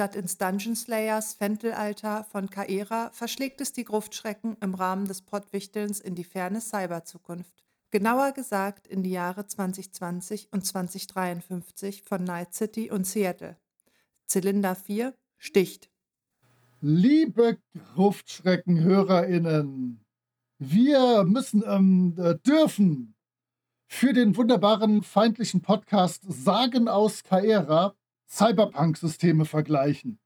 Statt ins Dungeon Slayers Fentelalter von Kaera verschlägt es die Gruftschrecken im Rahmen des Pottwichtelns in die ferne Cyberzukunft. Genauer gesagt in die Jahre 2020 und 2053 von Night City und Seattle. Zylinder 4 sticht. Liebe Gruftschrecken-HörerInnen, wir müssen, ähm, äh, dürfen für den wunderbaren feindlichen Podcast Sagen aus Kaera Cyberpunk-Systeme vergleichen.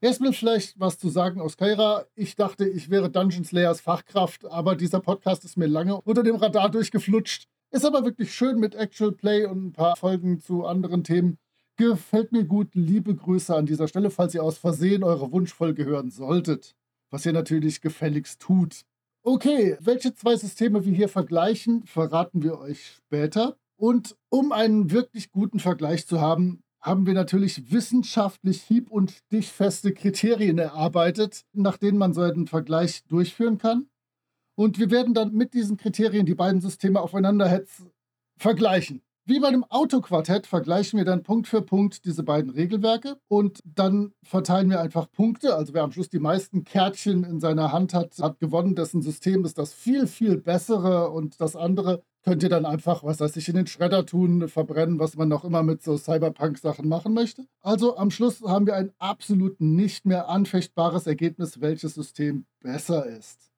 Erstmal vielleicht was zu sagen aus Kaira. Ich dachte, ich wäre Dungeon Slayers Fachkraft, aber dieser Podcast ist mir lange unter dem Radar durchgeflutscht. Ist aber wirklich schön mit Actual Play und ein paar Folgen zu anderen Themen. Gefällt mir gut. Liebe Grüße an dieser Stelle, falls ihr aus Versehen eure Wunschfolge hören solltet. Was ihr natürlich gefälligst tut. Okay, welche zwei Systeme wir hier vergleichen, verraten wir euch später. Und um einen wirklich guten Vergleich zu haben, haben wir natürlich wissenschaftlich hieb- und stichfeste Kriterien erarbeitet, nach denen man so einen Vergleich durchführen kann. Und wir werden dann mit diesen Kriterien die beiden Systeme aufeinander vergleichen. Wie bei einem Autoquartett vergleichen wir dann Punkt für Punkt diese beiden Regelwerke und dann verteilen wir einfach Punkte. Also wer am Schluss die meisten Kärtchen in seiner Hand hat, hat gewonnen. Dessen System ist das viel, viel bessere und das andere könnt ihr dann einfach, was weiß ich, in den Schredder tun, verbrennen, was man noch immer mit so Cyberpunk-Sachen machen möchte. Also am Schluss haben wir ein absolut nicht mehr anfechtbares Ergebnis, welches System besser ist.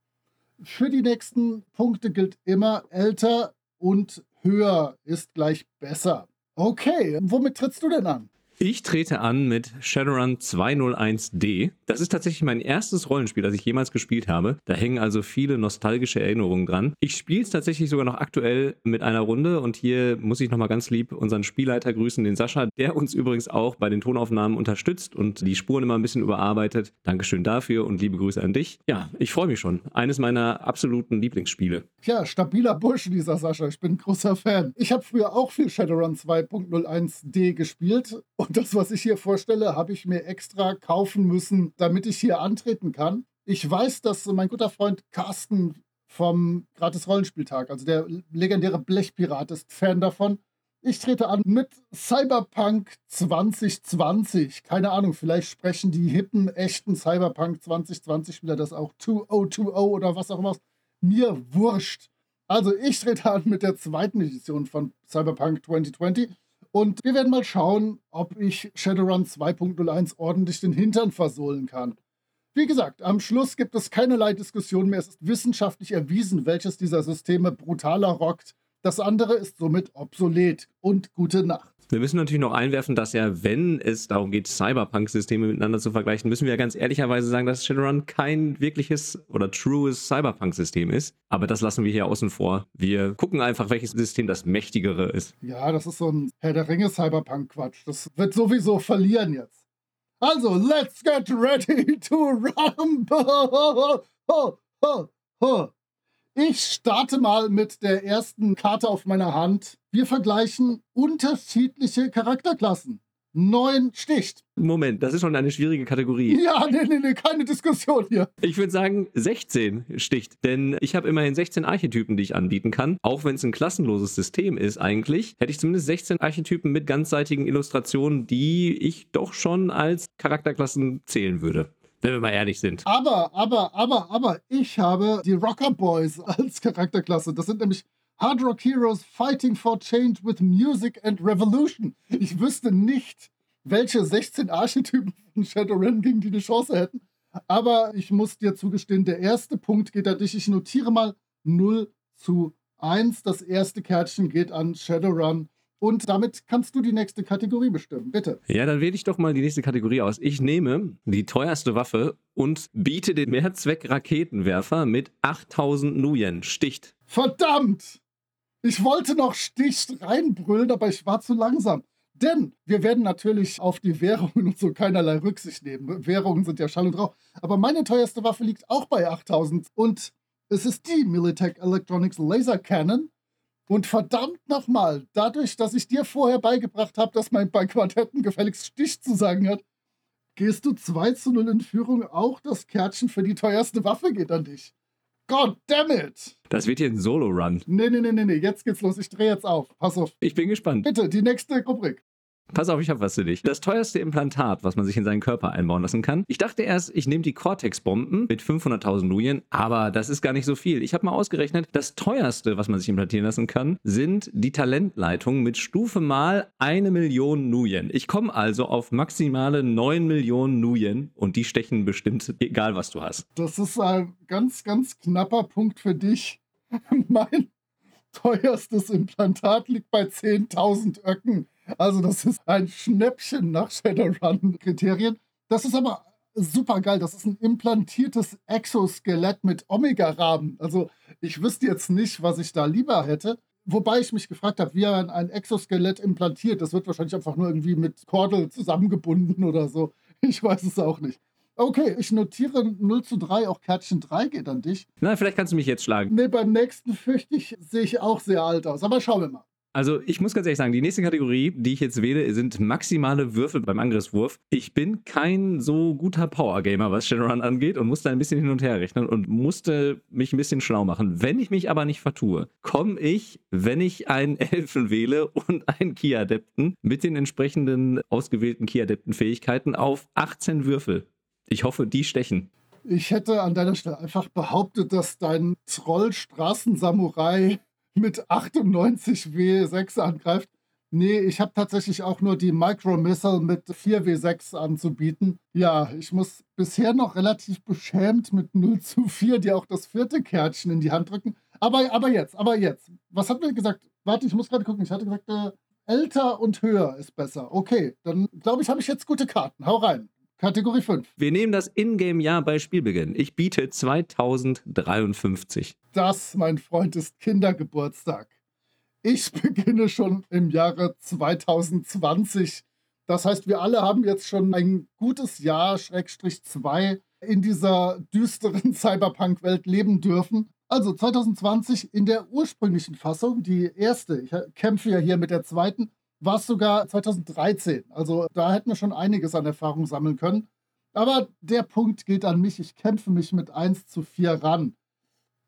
Für die nächsten Punkte gilt immer älter und höher ist gleich besser. Okay, womit trittst du denn an? Ich trete an mit Shadowrun 201D. Das ist tatsächlich mein erstes Rollenspiel, das ich jemals gespielt habe. Da hängen also viele nostalgische Erinnerungen dran. Ich spiele es tatsächlich sogar noch aktuell mit einer Runde und hier muss ich nochmal ganz lieb unseren Spielleiter grüßen, den Sascha, der uns übrigens auch bei den Tonaufnahmen unterstützt und die Spuren immer ein bisschen überarbeitet. Dankeschön dafür und liebe Grüße an dich. Ja, ich freue mich schon. Eines meiner absoluten Lieblingsspiele. Ja, stabiler Bursche, dieser Sascha. Ich bin ein großer Fan. Ich habe früher auch viel Shadowrun 2.01D gespielt und das, was ich hier vorstelle, habe ich mir extra kaufen müssen, damit ich hier antreten kann. Ich weiß, dass mein guter Freund Carsten vom Gratis Rollenspieltag, also der legendäre Blechpirat, ist Fan davon. Ich trete an mit Cyberpunk 2020. Keine Ahnung, vielleicht sprechen die hippen, echten Cyberpunk 2020-Spieler das auch 2020 oder was auch immer. Mir wurscht. Also ich trete an mit der zweiten Edition von Cyberpunk 2020 und wir werden mal schauen, ob ich Shadowrun 2.01 ordentlich den Hintern versohlen kann. Wie gesagt, am Schluss gibt es keinerlei Diskussion mehr. Es ist wissenschaftlich erwiesen, welches dieser Systeme brutaler rockt. Das andere ist somit obsolet. Und gute Nacht. Wir müssen natürlich noch einwerfen, dass ja, wenn es darum geht, Cyberpunk-Systeme miteinander zu vergleichen, müssen wir ja ganz ehrlicherweise sagen, dass Shadowrun kein wirkliches oder trues Cyberpunk-System ist. Aber das lassen wir hier außen vor. Wir gucken einfach, welches System das mächtigere ist. Ja, das ist so ein Herr der Ringe-Cyberpunk-Quatsch. Das wird sowieso verlieren jetzt. Also, let's get ready to rumble! Ho, ho, ho. Ich starte mal mit der ersten Karte auf meiner Hand. Wir vergleichen unterschiedliche Charakterklassen. Neun sticht. Moment, das ist schon eine schwierige Kategorie. Ja, nee, nee, nee, keine Diskussion hier. Ich würde sagen, 16 sticht. Denn ich habe immerhin 16 Archetypen, die ich anbieten kann. Auch wenn es ein klassenloses System ist eigentlich, hätte ich zumindest 16 Archetypen mit ganzseitigen Illustrationen, die ich doch schon als Charakterklassen zählen würde wenn wir mal ehrlich sind. Aber, aber, aber, aber, ich habe die Rocker Boys als Charakterklasse. Das sind nämlich Hard Rock Heroes Fighting for Change with Music and Revolution. Ich wüsste nicht, welche 16 Archetypen von Shadowrun gegen die eine Chance hätten. Aber ich muss dir zugestehen, der erste Punkt geht an dich. Ich notiere mal 0 zu 1. Das erste Kärtchen geht an Shadowrun. Und damit kannst du die nächste Kategorie bestimmen, bitte. Ja, dann wähle ich doch mal die nächste Kategorie aus. Ich nehme die teuerste Waffe und biete den Mehrzweck-Raketenwerfer mit 8000 Nuyen. Sticht. Verdammt! Ich wollte noch Sticht reinbrüllen, aber ich war zu langsam. Denn wir werden natürlich auf die Währungen und so keinerlei Rücksicht nehmen. Währungen sind ja Schall und Rauch. Aber meine teuerste Waffe liegt auch bei 8000 und es ist die Militech Electronics Laser Cannon. Und verdammt nochmal, dadurch, dass ich dir vorher beigebracht habe, dass man bei Quartetten gefälligst Stich zu sagen hat, gehst du 2 zu 0 in Führung. Auch das Kärtchen für die teuerste Waffe geht an dich. God damn it! Das wird hier ein Solo-Run. Nee, nee, nee, nee, nee, jetzt geht's los. Ich drehe jetzt auf. Pass auf. Ich bin gespannt. Bitte, die nächste Rubrik. Pass auf, ich habe was für dich. Das teuerste Implantat, was man sich in seinen Körper einbauen lassen kann. Ich dachte erst, ich nehme die Cortex-Bomben mit 500.000 Nuyen, aber das ist gar nicht so viel. Ich habe mal ausgerechnet, das teuerste, was man sich implantieren lassen kann, sind die Talentleitungen mit Stufe mal eine Million Nuyen. Ich komme also auf maximale 9 Millionen Nuyen und die stechen bestimmt, egal was du hast. Das ist ein ganz, ganz knapper Punkt für dich. mein teuerstes Implantat liegt bei 10.000 Öcken. Also das ist ein Schnäppchen nach Shadowrun-Kriterien. Das ist aber super geil. Das ist ein implantiertes Exoskelett mit Omega-Rahmen. Also ich wüsste jetzt nicht, was ich da lieber hätte. Wobei ich mich gefragt habe, wie er ein Exoskelett implantiert. Das wird wahrscheinlich einfach nur irgendwie mit Kordel zusammengebunden oder so. Ich weiß es auch nicht. Okay, ich notiere 0 zu 3, auch Kärtchen 3 geht an dich. Na, vielleicht kannst du mich jetzt schlagen. Nee, beim nächsten fürchte ich, sehe ich auch sehr alt aus. Aber schauen wir mal. Also ich muss ganz ehrlich sagen, die nächste Kategorie, die ich jetzt wähle, sind maximale Würfel beim Angriffswurf. Ich bin kein so guter Power-Gamer, was Shadowrun angeht und musste ein bisschen hin und her rechnen und musste mich ein bisschen schlau machen. Wenn ich mich aber nicht vertue, komme ich, wenn ich einen Elfen wähle und einen Ki-Adepten mit den entsprechenden ausgewählten Ki-Adepten-Fähigkeiten auf 18 Würfel. Ich hoffe, die stechen. Ich hätte an deiner Stelle einfach behauptet, dass dein Troll-Straßensamurai mit 98 W6 angreift. Nee, ich habe tatsächlich auch nur die Micro Missile mit 4 W6 anzubieten. Ja, ich muss bisher noch relativ beschämt mit 0 zu 4 dir auch das vierte Kärtchen in die Hand drücken. Aber, aber jetzt, aber jetzt. Was hat mir gesagt? Warte, ich muss gerade gucken. Ich hatte gesagt, äh, älter und höher ist besser. Okay, dann glaube ich, habe ich jetzt gute Karten. Hau rein. Kategorie 5. Wir nehmen das Ingame-Jahr bei Spielbeginn. Ich biete 2053. Das, mein Freund, ist Kindergeburtstag. Ich beginne schon im Jahre 2020. Das heißt, wir alle haben jetzt schon ein gutes Jahr, Schrägstrich 2, in dieser düsteren Cyberpunk-Welt leben dürfen. Also 2020 in der ursprünglichen Fassung, die erste, ich kämpfe ja hier mit der zweiten, war es sogar 2013. Also da hätten wir schon einiges an Erfahrung sammeln können. Aber der Punkt geht an mich. Ich kämpfe mich mit 1 zu 4 ran.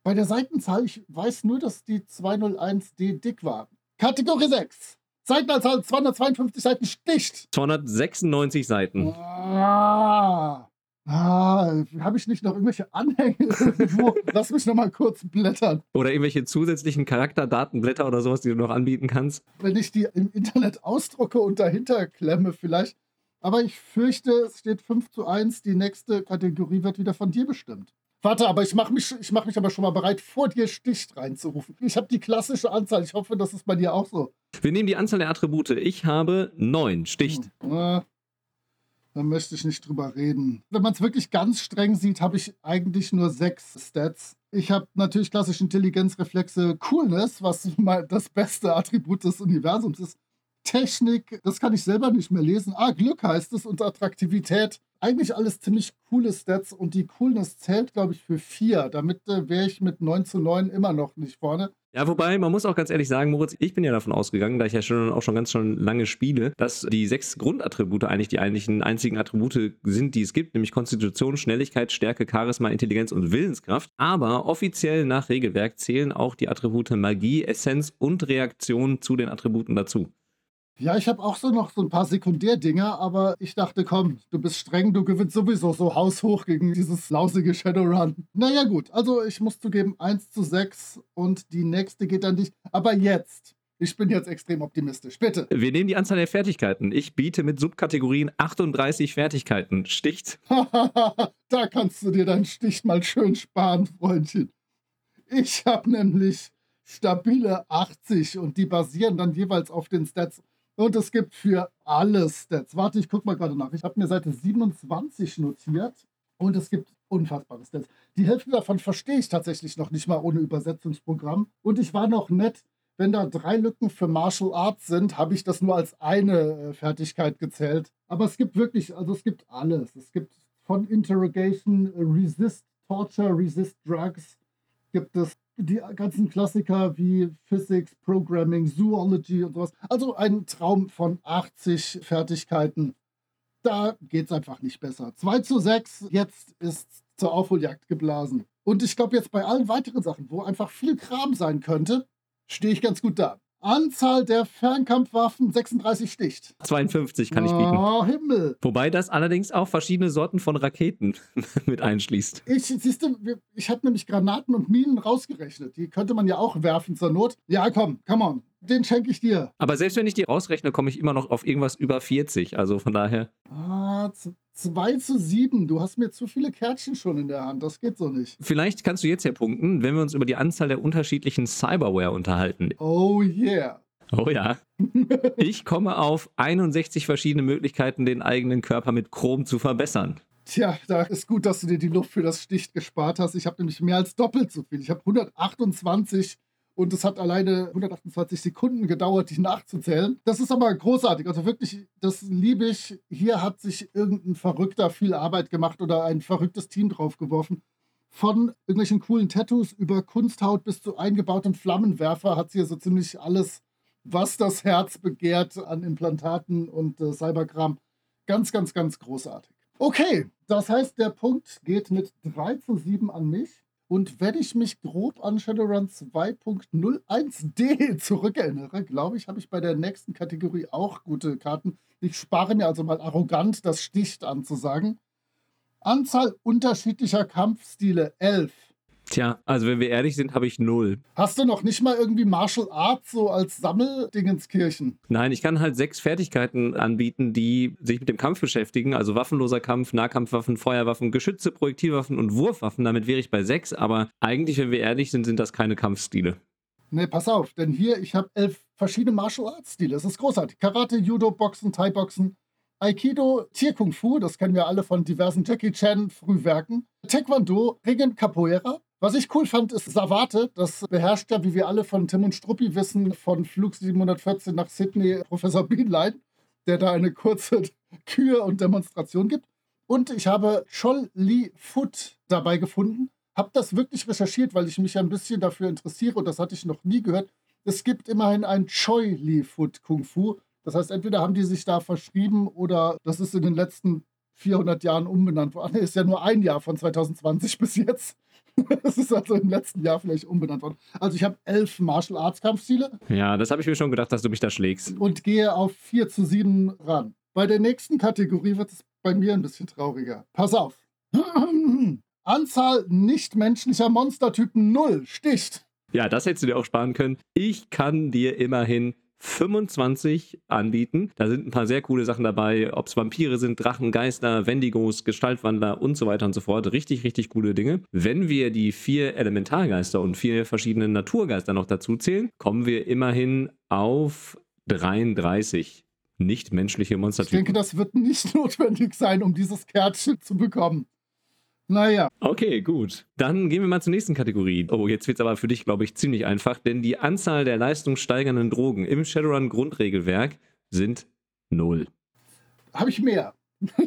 Bei der Seitenzahl, ich weiß nur, dass die 201D dick war. Kategorie 6. Seitenanzahl 252 Seiten sticht. 296 Seiten. Ah. Ah, habe ich nicht noch irgendwelche Anhänge irgendwo? Lass mich noch mal kurz blättern. Oder irgendwelche zusätzlichen Charakterdatenblätter oder sowas, die du noch anbieten kannst. Wenn ich die im Internet ausdrucke und dahinter klemme vielleicht. Aber ich fürchte, es steht 5 zu 1. Die nächste Kategorie wird wieder von dir bestimmt. Warte, aber ich mache mich, mach mich aber schon mal bereit, vor dir Sticht reinzurufen. Ich habe die klassische Anzahl. Ich hoffe, das ist bei dir auch so. Wir nehmen die Anzahl der Attribute. Ich habe 9 Sticht. Hm. Da möchte ich nicht drüber reden. Wenn man es wirklich ganz streng sieht, habe ich eigentlich nur sechs Stats. Ich habe natürlich klassisch Intelligenz, Reflexe, Coolness, was mal das beste Attribut des Universums ist. Technik, das kann ich selber nicht mehr lesen. Ah, Glück heißt es und Attraktivität. Eigentlich alles ziemlich coole Stats und die Coolness zählt, glaube ich, für vier. Damit äh, wäre ich mit 9 zu 9 immer noch nicht vorne. Ja, wobei, man muss auch ganz ehrlich sagen, Moritz, ich bin ja davon ausgegangen, da ich ja schon auch schon ganz schon lange spiele, dass die sechs Grundattribute eigentlich die eigentlichen einzigen Attribute sind, die es gibt, nämlich Konstitution, Schnelligkeit, Stärke, Charisma, Intelligenz und Willenskraft. Aber offiziell nach Regelwerk zählen auch die Attribute Magie, Essenz und Reaktion zu den Attributen dazu. Ja, ich habe auch so noch so ein paar Sekundärdinger, aber ich dachte, komm, du bist streng, du gewinnst sowieso so haushoch gegen dieses lausige Shadowrun. Naja, gut, also ich muss zugeben, 1 zu 6 und die nächste geht an dich. Aber jetzt, ich bin jetzt extrem optimistisch. Bitte. Wir nehmen die Anzahl der Fertigkeiten. Ich biete mit Subkategorien 38 Fertigkeiten. Sticht. da kannst du dir deinen Stich mal schön sparen, Freundchen. Ich habe nämlich stabile 80 und die basieren dann jeweils auf den Stats und es gibt für alle Stats. Warte, ich gucke mal gerade nach. Ich habe mir Seite 27 notiert. Und es gibt unfassbare Stats. Die Hälfte davon verstehe ich tatsächlich noch nicht mal ohne Übersetzungsprogramm. Und ich war noch nett. wenn da drei Lücken für Martial Arts sind, habe ich das nur als eine äh, Fertigkeit gezählt. Aber es gibt wirklich, also es gibt alles. Es gibt von Interrogation, äh, Resist Torture, Resist Drugs, gibt es die ganzen Klassiker wie Physics, Programming, Zoology und sowas. Also ein Traum von 80 Fertigkeiten. Da geht es einfach nicht besser. 2 zu 6, jetzt ist zur Aufholjagd geblasen. Und ich glaube jetzt bei allen weiteren Sachen, wo einfach viel Kram sein könnte, stehe ich ganz gut da. Anzahl der Fernkampfwaffen 36 sticht. 52 kann ich bieten. Oh, Himmel. Wobei das allerdings auch verschiedene Sorten von Raketen mit einschließt. Ich, siehst du, ich habe nämlich Granaten und Minen rausgerechnet. Die könnte man ja auch werfen zur Not. Ja, komm, come on. Den schenke ich dir. Aber selbst wenn ich die rausrechne, komme ich immer noch auf irgendwas über 40. Also von daher. Ah, 2 zu 7. Du hast mir zu viele Kärtchen schon in der Hand. Das geht so nicht. Vielleicht kannst du jetzt ja punkten, wenn wir uns über die Anzahl der unterschiedlichen Cyberware unterhalten. Oh yeah. Oh ja. Ich komme auf 61 verschiedene Möglichkeiten, den eigenen Körper mit Chrom zu verbessern. Tja, da ist gut, dass du dir die Luft für das Sticht gespart hast. Ich habe nämlich mehr als doppelt so viel. Ich habe 128 und es hat alleine 128 Sekunden gedauert, die nachzuzählen. Das ist aber großartig. Also wirklich, das liebe ich. Hier hat sich irgendein Verrückter viel Arbeit gemacht oder ein verrücktes Team draufgeworfen. Von irgendwelchen coolen Tattoos über Kunsthaut bis zu eingebautem Flammenwerfer hat sie hier so ziemlich alles, was das Herz begehrt an Implantaten und äh, Cyberkram. Ganz, ganz, ganz großartig. Okay, das heißt, der Punkt geht mit 3 zu 7 an mich. Und wenn ich mich grob an Shadowrun 2.01d zurückerinnere, glaube ich, habe ich bei der nächsten Kategorie auch gute Karten. Ich spare mir also mal arrogant das Sticht anzusagen. Anzahl unterschiedlicher Kampfstile 11. Tja, also wenn wir ehrlich sind, habe ich null. Hast du noch nicht mal irgendwie Martial Arts so als Sammeldingenskirchen? Nein, ich kann halt sechs Fertigkeiten anbieten, die sich mit dem Kampf beschäftigen. Also waffenloser Kampf, Nahkampfwaffen, Feuerwaffen, Geschütze, Projektilwaffen und Wurfwaffen. Damit wäre ich bei sechs. Aber eigentlich, wenn wir ehrlich sind, sind das keine Kampfstile. Nee, pass auf, denn hier, ich habe elf verschiedene Martial Arts Stile. Das ist großartig. Karate, Judo, Boxen, Thai-Boxen, Aikido, Tier Kung Fu, das kennen wir alle von diversen Jackie Chan Frühwerken, Taekwondo, Ringen, Capoeira, was ich cool fand, ist Savate. Das beherrscht ja, wie wir alle von Tim und Struppi wissen, von Flug 714 nach Sydney Professor Beanline, der da eine kurze Kür und Demonstration gibt. Und ich habe Chol Li Foot dabei gefunden. Habe das wirklich recherchiert, weil ich mich ein bisschen dafür interessiere und das hatte ich noch nie gehört. Es gibt immerhin ein Choi Li Foot Kung Fu. Das heißt, entweder haben die sich da verschrieben oder das ist in den letzten 400 Jahren umbenannt worden. Ist ja nur ein Jahr von 2020 bis jetzt. Das ist also im letzten Jahr vielleicht umbenannt worden. Also ich habe elf Martial Arts Kampfstile. Ja, das habe ich mir schon gedacht, dass du mich da schlägst. Und gehe auf 4 zu 7 ran. Bei der nächsten Kategorie wird es bei mir ein bisschen trauriger. Pass auf. Anzahl nichtmenschlicher Monstertypen 0 sticht. Ja, das hättest du dir auch sparen können. Ich kann dir immerhin 25 anbieten. Da sind ein paar sehr coole Sachen dabei, ob es Vampire sind, Drachen, Geister, Wendigos, Gestaltwandler und so weiter und so fort. Richtig, richtig coole Dinge. Wenn wir die vier Elementargeister und vier verschiedene Naturgeister noch dazu zählen, kommen wir immerhin auf 33 nicht-menschliche Monstertypen. Ich denke, das wird nicht notwendig sein, um dieses Kärtchen zu bekommen. Naja. Okay, gut. Dann gehen wir mal zur nächsten Kategorie. Oh, jetzt wird es aber für dich, glaube ich, ziemlich einfach, denn die Anzahl der leistungssteigernden Drogen im Shadowrun-Grundregelwerk sind null. Habe ich mehr.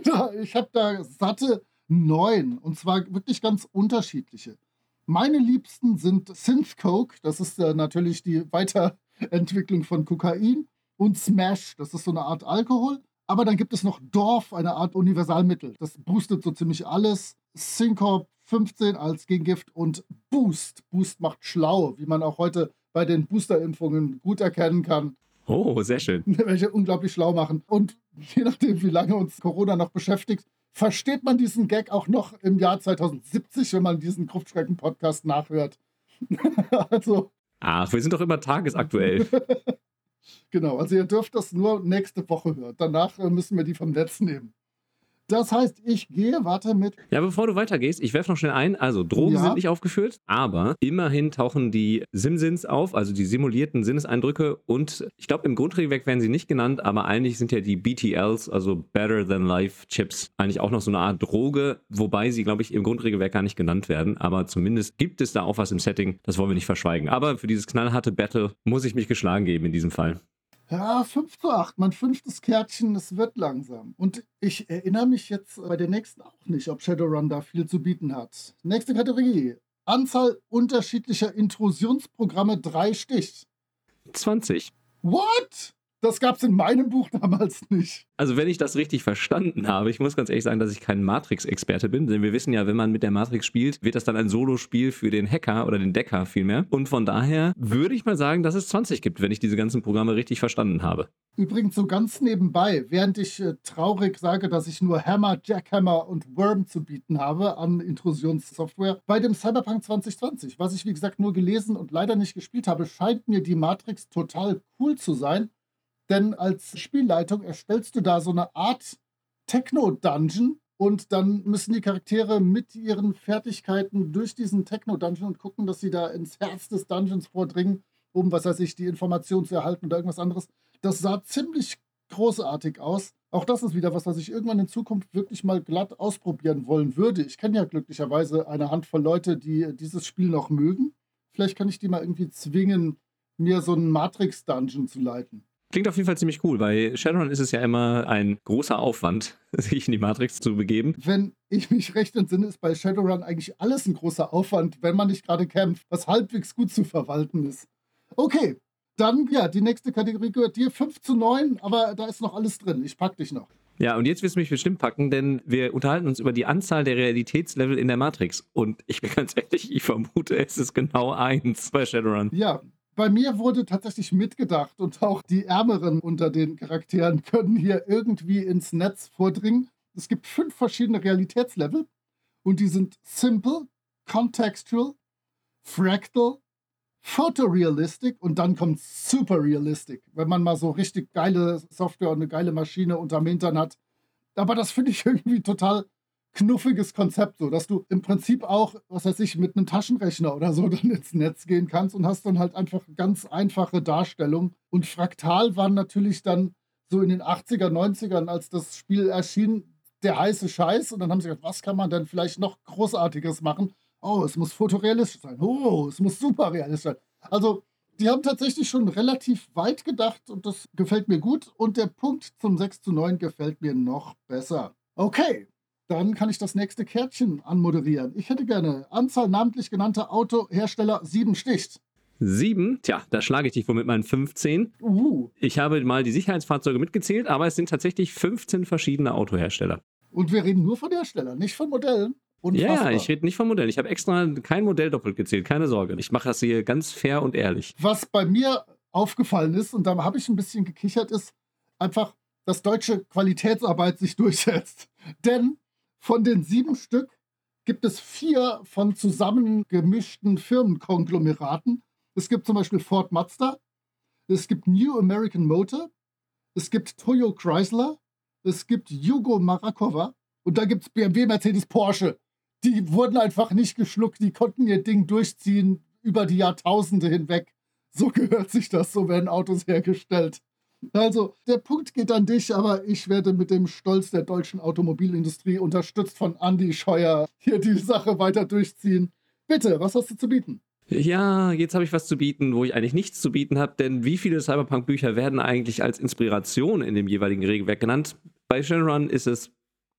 ich habe da satte neun und zwar wirklich ganz unterschiedliche. Meine liebsten sind Synth Coke, das ist äh, natürlich die Weiterentwicklung von Kokain, und Smash, das ist so eine Art Alkohol. Aber dann gibt es noch Dorf, eine Art Universalmittel. Das boostet so ziemlich alles. Syncorp 15 als Gegengift und Boost. Boost macht schlau, wie man auch heute bei den Boosterimpfungen gut erkennen kann. Oh, sehr schön. Welche unglaublich schlau machen. Und je nachdem, wie lange uns Corona noch beschäftigt, versteht man diesen Gag auch noch im Jahr 2070, wenn man diesen Gruftschrecken-Podcast nachhört. also. Ach, wir sind doch immer tagesaktuell. genau, also ihr dürft das nur nächste Woche hören. Danach äh, müssen wir die vom Netz nehmen. Das heißt, ich gehe, warte mit. Ja, bevor du weitergehst, ich werfe noch schnell ein. Also, Drogen Ja. sind nicht aufgeführt, aber immerhin tauchen die Simsins auf, also die simulierten Sinneseindrücke. Und ich glaube, im Grundregelwerk werden sie nicht genannt, aber eigentlich sind ja die BTLs, also Better Than Life Chips, eigentlich auch noch so eine Art Droge, wobei sie, glaube ich, im Grundregelwerk gar nicht genannt werden. Aber zumindest gibt es da auch was im Setting, das wollen wir nicht verschweigen. Aber für dieses knallharte Battle muss ich mich geschlagen geben in diesem Fall. Ja, 5 zu 8, mein fünftes Kärtchen, es wird langsam. Und ich erinnere mich jetzt bei der nächsten auch nicht, ob Shadowrun da viel zu bieten hat. Nächste Kategorie. Anzahl unterschiedlicher Intrusionsprogramme, drei Stich. 20. What? Das gab's in meinem Buch damals nicht. Also wenn ich das richtig verstanden habe, ich muss ganz ehrlich sagen, dass ich kein Matrix-Experte bin, denn wir wissen ja, wenn man mit der Matrix spielt, wird das dann ein Solospiel für den Hacker oder den Decker vielmehr. Und von daher würde ich mal sagen, dass es 20 gibt, wenn ich diese ganzen Programme richtig verstanden habe. Übrigens so ganz nebenbei, während ich äh, traurig sage, dass ich nur Hammer, Jackhammer und Worm zu bieten habe an Intrusionssoftware, bei dem Cyberpunk 2020, was ich wie gesagt nur gelesen und leider nicht gespielt habe, scheint mir die Matrix total cool zu sein. Denn als Spielleitung erstellst du da so eine Art Techno-Dungeon und dann müssen die Charaktere mit ihren Fertigkeiten durch diesen Techno-Dungeon und gucken, dass sie da ins Herz des Dungeons vordringen, um, was weiß ich, die Information zu erhalten oder irgendwas anderes. Das sah ziemlich großartig aus. Auch das ist wieder was, was ich irgendwann in Zukunft wirklich mal glatt ausprobieren wollen würde. Ich kenne ja glücklicherweise eine Handvoll Leute, die dieses Spiel noch mögen. Vielleicht kann ich die mal irgendwie zwingen, mir so einen Matrix-Dungeon zu leiten. Klingt auf jeden Fall ziemlich cool. Bei Shadowrun ist es ja immer ein großer Aufwand, sich in die Matrix zu begeben. Wenn ich mich recht entsinne, ist bei Shadowrun eigentlich alles ein großer Aufwand, wenn man nicht gerade kämpft, was halbwegs gut zu verwalten ist. Okay, dann, ja, die nächste Kategorie gehört dir 5 zu 9, aber da ist noch alles drin. Ich pack dich noch. Ja, und jetzt wirst du mich bestimmt packen, denn wir unterhalten uns über die Anzahl der Realitätslevel in der Matrix. Und ich bin ganz ehrlich, ich vermute, es ist genau eins bei Shadowrun. Ja, bei mir wurde tatsächlich mitgedacht und auch die Ärmeren unter den Charakteren können hier irgendwie ins Netz vordringen. Es gibt fünf verschiedene Realitätslevel und die sind Simple, Contextual, Fractal, Photorealistic und dann kommt Super Realistic, wenn man mal so richtig geile Software und eine geile Maschine unterm Hintern hat. Aber das finde ich irgendwie total knuffiges Konzept, so dass du im Prinzip auch, was weiß ich, mit einem Taschenrechner oder so dann ins Netz gehen kannst und hast dann halt einfach ganz einfache Darstellung. Und Fraktal waren natürlich dann so in den 80er, 90ern, als das Spiel erschien, der heiße Scheiß. Und dann haben sie gesagt, was kann man denn vielleicht noch Großartiges machen? Oh, es muss fotorealistisch sein. Oh, es muss super realistisch sein. Also, die haben tatsächlich schon relativ weit gedacht und das gefällt mir gut. Und der Punkt zum 6 zu 9 gefällt mir noch besser. Okay, dann kann ich das nächste Kärtchen anmoderieren. Ich hätte gerne Anzahl namentlich genannter Autohersteller 7 sticht. Sieben, tja, da schlage ich dich wohl mit meinen 15. Uh, Ich habe mal die Sicherheitsfahrzeuge mitgezählt, aber es sind tatsächlich 15 verschiedene Autohersteller. und wir reden nur von Herstellern, nicht von Modellen. Ja, Unfassbar. ja, ich rede nicht vom Modell. Ich habe extra kein Modell doppelt gezählt, keine Sorge. Ich mache das hier ganz fair und ehrlich. Was bei mir aufgefallen ist, und da habe ich ein bisschen gekichert, ist einfach, dass deutsche Qualitätsarbeit sich durchsetzt. Denn von den sieben Stück gibt es vier von zusammengemischten Firmenkonglomeraten. Es gibt zum Beispiel Ford Mazda, es gibt New American Motor, es gibt Toyo Chrysler, es gibt Yugo Marakova und da gibt es BMW, Mercedes, Porsche. Die wurden einfach nicht geschluckt, die konnten ihr Ding durchziehen über die Jahrtausende hinweg. So gehört sich das, so werden Autos hergestellt. Also, der Punkt geht an dich, aber ich werde mit dem Stolz der deutschen Automobilindustrie, unterstützt von Andy Scheuer, hier die Sache weiter durchziehen. Bitte, was hast du zu bieten? Ja, jetzt habe ich was zu bieten, wo ich eigentlich nichts zu bieten habe, denn wie viele Cyberpunk-Bücher werden eigentlich als Inspiration in dem jeweiligen Regelwerk genannt? Bei Shadowrun ist es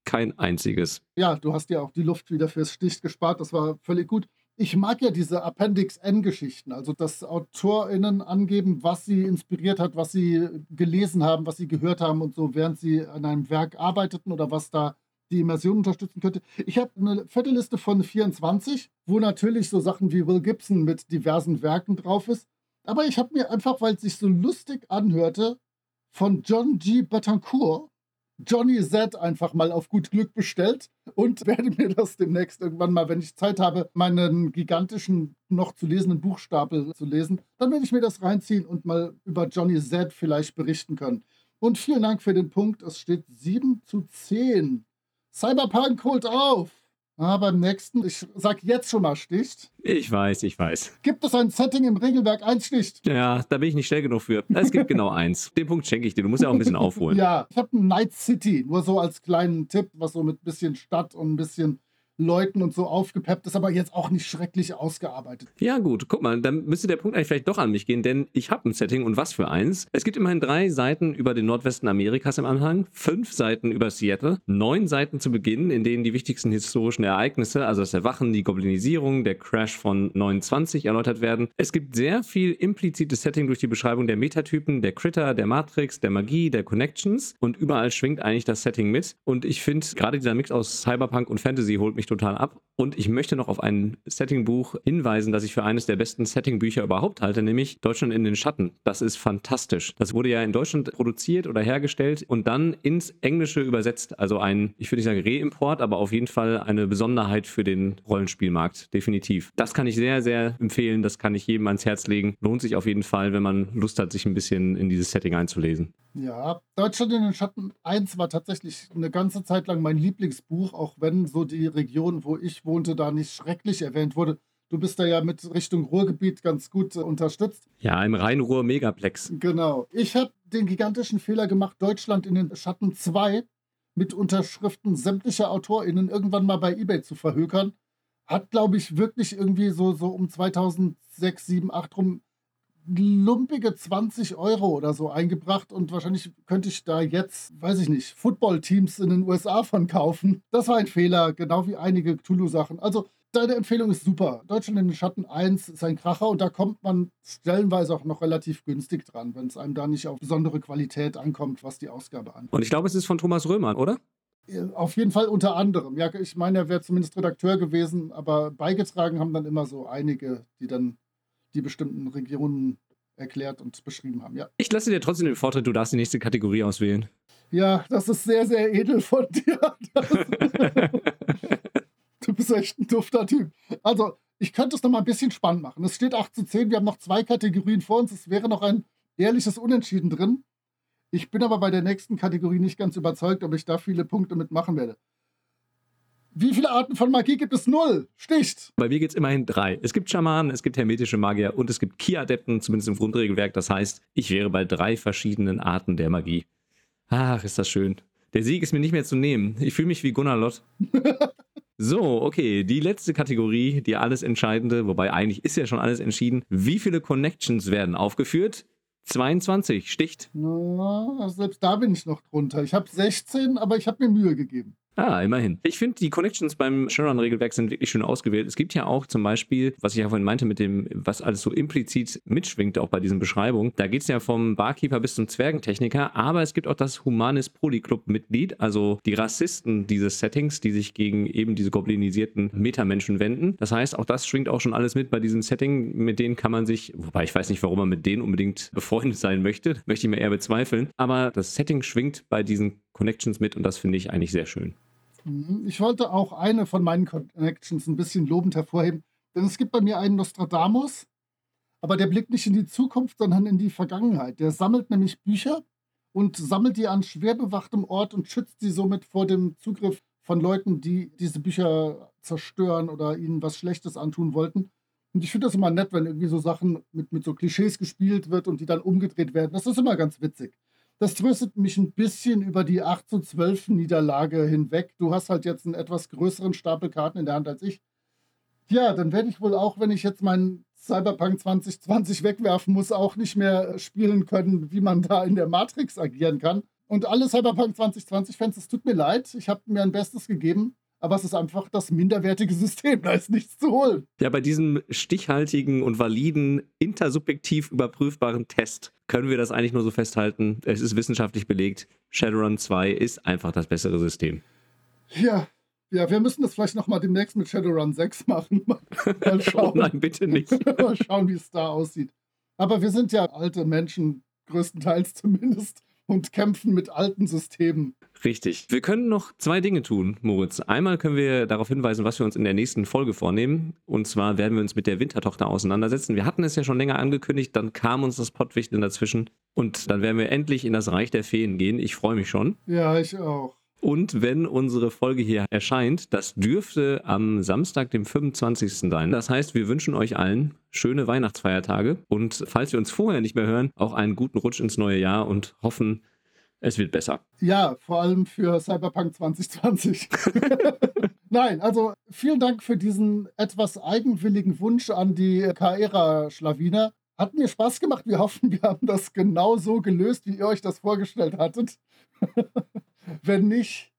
kein einziges. Ja, du hast ja auch die Luft wieder fürs Sticht gespart, das war völlig gut. Ich mag ja diese Appendix N-Geschichten, also dass AutorInnen angeben, was sie inspiriert hat, was sie gelesen haben, was sie gehört haben und so, während sie an einem Werk arbeiteten oder was da die Immersion unterstützen könnte. Ich habe eine fette Liste von 24, wo natürlich so Sachen wie Will Gibson mit diversen Werken drauf ist. Aber ich habe mir einfach, weil es sich so lustig anhörte, von John G. Betancourt Johnny Z einfach mal auf gut Glück bestellt und werde mir das demnächst irgendwann mal, wenn ich Zeit habe, meinen gigantischen, noch zu lesenden Buchstapel zu lesen, dann werde ich mir das reinziehen und mal über Johnny Z vielleicht berichten können. Und vielen Dank für den Punkt. Es steht 7 zu 10 Cyberpunk holt auf. Ah, beim nächsten, ich sag jetzt schon mal sticht. Ich weiß, ich weiß. Gibt es ein Setting im Regelwerk 1 sticht? Ja, da bin ich nicht schnell genug für. Es gibt genau eins. Den Punkt schenke ich dir. Du musst ja auch ein bisschen aufholen. ja, ich habe ein Night City, nur so als kleinen Tipp, was so mit bisschen Stadt und ein bisschen Leuten und so aufgepeppt, ist aber jetzt auch nicht schrecklich ausgearbeitet. Ja, gut, guck mal, dann müsste der Punkt eigentlich vielleicht doch an mich gehen, denn ich habe ein Setting und was für eins. Es gibt immerhin drei Seiten über den Nordwesten Amerikas im Anhang, fünf Seiten über Seattle, neun Seiten zu Beginn, in denen die wichtigsten historischen Ereignisse, also das Erwachen, die Goblinisierung, der Crash von 29 erläutert werden. Es gibt sehr viel implizites Setting durch die Beschreibung der Metatypen, der Critter, der Matrix, der Magie, der Connections und überall schwingt eigentlich das Setting mit. Und ich finde, gerade dieser Mix aus Cyberpunk und Fantasy holt mich mich total ab. Und ich möchte noch auf ein Settingbuch hinweisen, das ich für eines der besten Settingbücher überhaupt halte, nämlich Deutschland in den Schatten. Das ist fantastisch. Das wurde ja in Deutschland produziert oder hergestellt und dann ins Englische übersetzt. Also ein, ich würde nicht sagen Reimport, aber auf jeden Fall eine Besonderheit für den Rollenspielmarkt. Definitiv. Das kann ich sehr, sehr empfehlen. Das kann ich jedem ans Herz legen. Lohnt sich auf jeden Fall, wenn man Lust hat, sich ein bisschen in dieses Setting einzulesen. Ja, Deutschland in den Schatten 1 war tatsächlich eine ganze Zeit lang mein Lieblingsbuch, auch wenn so die Region, wo ich wohnte, da nicht schrecklich erwähnt wurde. Du bist da ja mit Richtung Ruhrgebiet ganz gut äh, unterstützt. Ja, im Rhein-Ruhr Megaplex. Genau. Ich habe den gigantischen Fehler gemacht, Deutschland in den Schatten 2 mit Unterschriften sämtlicher AutorInnen irgendwann mal bei eBay zu verhökern. Hat, glaube ich, wirklich irgendwie so, so um 2006, 7, 8 rum lumpige 20 Euro oder so eingebracht und wahrscheinlich könnte ich da jetzt, weiß ich nicht, Footballteams in den USA von kaufen. Das war ein Fehler, genau wie einige Tulu-Sachen. Also deine Empfehlung ist super. Deutschland in den Schatten 1 ist ein Kracher und da kommt man stellenweise auch noch relativ günstig dran, wenn es einem da nicht auf besondere Qualität ankommt, was die Ausgabe angeht. Und ich glaube, es ist von Thomas Römer, oder? Auf jeden Fall unter anderem. Ja, ich meine, er wäre zumindest Redakteur gewesen, aber beigetragen haben dann immer so einige, die dann die bestimmten Regionen erklärt und beschrieben haben. Ja. Ich lasse dir trotzdem den Vortritt, du darfst die nächste Kategorie auswählen. Ja, das ist sehr, sehr edel von dir. du bist echt ein dufter Typ. Also, ich könnte es noch mal ein bisschen spannend machen. Es steht 8 zu 10, wir haben noch zwei Kategorien vor uns. Es wäre noch ein ehrliches Unentschieden drin. Ich bin aber bei der nächsten Kategorie nicht ganz überzeugt, ob ich da viele Punkte mitmachen werde. Wie viele Arten von Magie gibt es? Null. Sticht. Bei mir gibt es immerhin drei. Es gibt Schamanen, es gibt hermetische Magier und es gibt Ki-Adepten, zumindest im Grundregelwerk. Das heißt, ich wäre bei drei verschiedenen Arten der Magie. Ach, ist das schön. Der Sieg ist mir nicht mehr zu nehmen. Ich fühle mich wie Gunnar Lott. So, okay, die letzte Kategorie, die alles Entscheidende, wobei eigentlich ist ja schon alles entschieden. Wie viele Connections werden aufgeführt? 22, sticht. Na, selbst da bin ich noch drunter. Ich habe 16, aber ich habe mir Mühe gegeben. Ah, immerhin. Ich finde, die Connections beim Shadowrun-Regelwerk sind wirklich schön ausgewählt. Es gibt ja auch zum Beispiel, was ich ja vorhin meinte, mit dem, was alles so implizit mitschwingt, auch bei diesen Beschreibungen. Da geht es ja vom Barkeeper bis zum Zwergentechniker, aber es gibt auch das Humanis Polyclub-Mitglied, also die Rassisten dieses Settings, die sich gegen eben diese goblinisierten Metamenschen wenden. Das heißt, auch das schwingt auch schon alles mit bei diesem Setting. Mit denen kann man sich, wobei ich weiß nicht, warum man mit denen unbedingt befreundet sein möchte, möchte ich mir eher bezweifeln. Aber das Setting schwingt bei diesen Connections mit und das finde ich eigentlich sehr schön. Mhm. Ich wollte auch eine von meinen Connections ein bisschen lobend hervorheben, denn es gibt bei mir einen Nostradamus, aber der blickt nicht in die Zukunft, sondern in die Vergangenheit. Der sammelt nämlich Bücher und sammelt die an schwer bewachtem Ort und schützt sie somit vor dem Zugriff von Leuten, die diese Bücher zerstören oder ihnen was Schlechtes antun wollten. Und ich finde das immer nett, wenn irgendwie so Sachen mit, mit so Klischees gespielt wird und die dann umgedreht werden. Das ist immer ganz witzig. Das tröstet mich ein bisschen über die 8 zu 12 Niederlage hinweg. Du hast halt jetzt einen etwas größeren Stapel Karten in der Hand als ich. Ja, dann werde ich wohl auch, wenn ich jetzt meinen Cyberpunk 2020 wegwerfen muss, auch nicht mehr spielen können, wie man da in der Matrix agieren kann. Und alle Cyberpunk 2020-Fans, es tut mir leid, ich habe mir ein Bestes gegeben aber es ist einfach das minderwertige System, da ist nichts zu holen. Ja, bei diesem stichhaltigen und validen, intersubjektiv überprüfbaren Test können wir das eigentlich nur so festhalten. Es ist wissenschaftlich belegt. Shadowrun 2 ist einfach das bessere System. Ja, ja, wir müssen das vielleicht nochmal demnächst mit Shadowrun 6 machen. Mal, mal schauen. oh nein, bitte nicht. mal schauen, wie es da aussieht. Aber wir sind ja alte Menschen, größtenteils zumindest und kämpfen mit alten Systemen. Richtig. Wir können noch zwei Dinge tun, Moritz. Einmal können wir darauf hinweisen, was wir uns in der nächsten Folge vornehmen. Und zwar werden wir uns mit der Wintertochter auseinandersetzen. Wir hatten es ja schon länger angekündigt, dann kam uns das Pottwichteln dazwischen. Und dann werden wir endlich in das Reich der Feen gehen. Ich freue mich schon. Ja, ich auch. Und wenn unsere Folge hier erscheint, das dürfte am Samstag, dem 25. sein. Das heißt, wir wünschen euch allen schöne Weihnachtsfeiertage und falls wir uns vorher nicht mehr hören, auch einen guten Rutsch ins neue Jahr und hoffen, es wird besser. Ja, vor allem für Cyberpunk 2020. Nein, also vielen Dank für diesen etwas eigenwilligen Wunsch an die Kaera-Schlawiner. Hat mir Spaß gemacht. Wir hoffen, wir haben das genau so gelöst, wie ihr euch das vorgestellt hattet. Wenn nicht,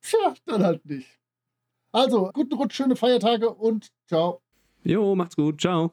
tja, dann halt nicht. Also, guten Rutsch, schöne Feiertage und ciao. Jo, macht's gut. Ciao.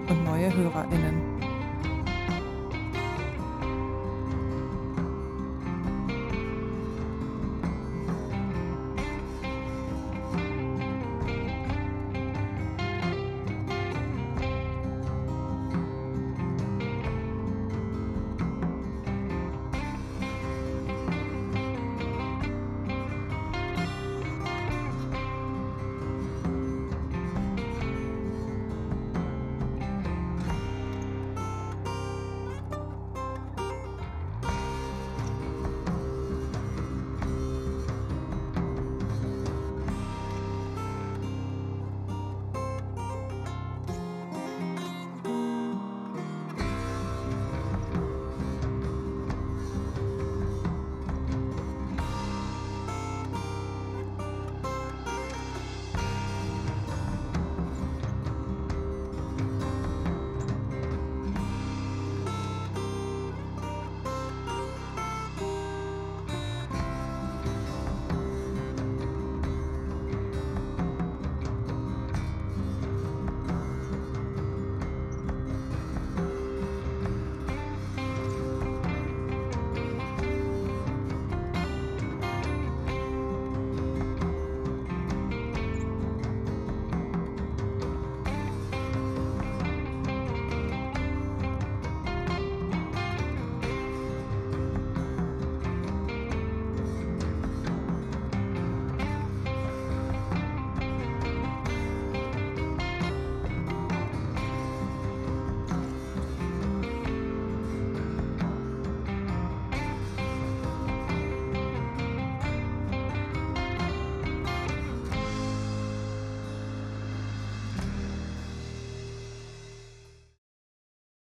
und neue HörerInnen.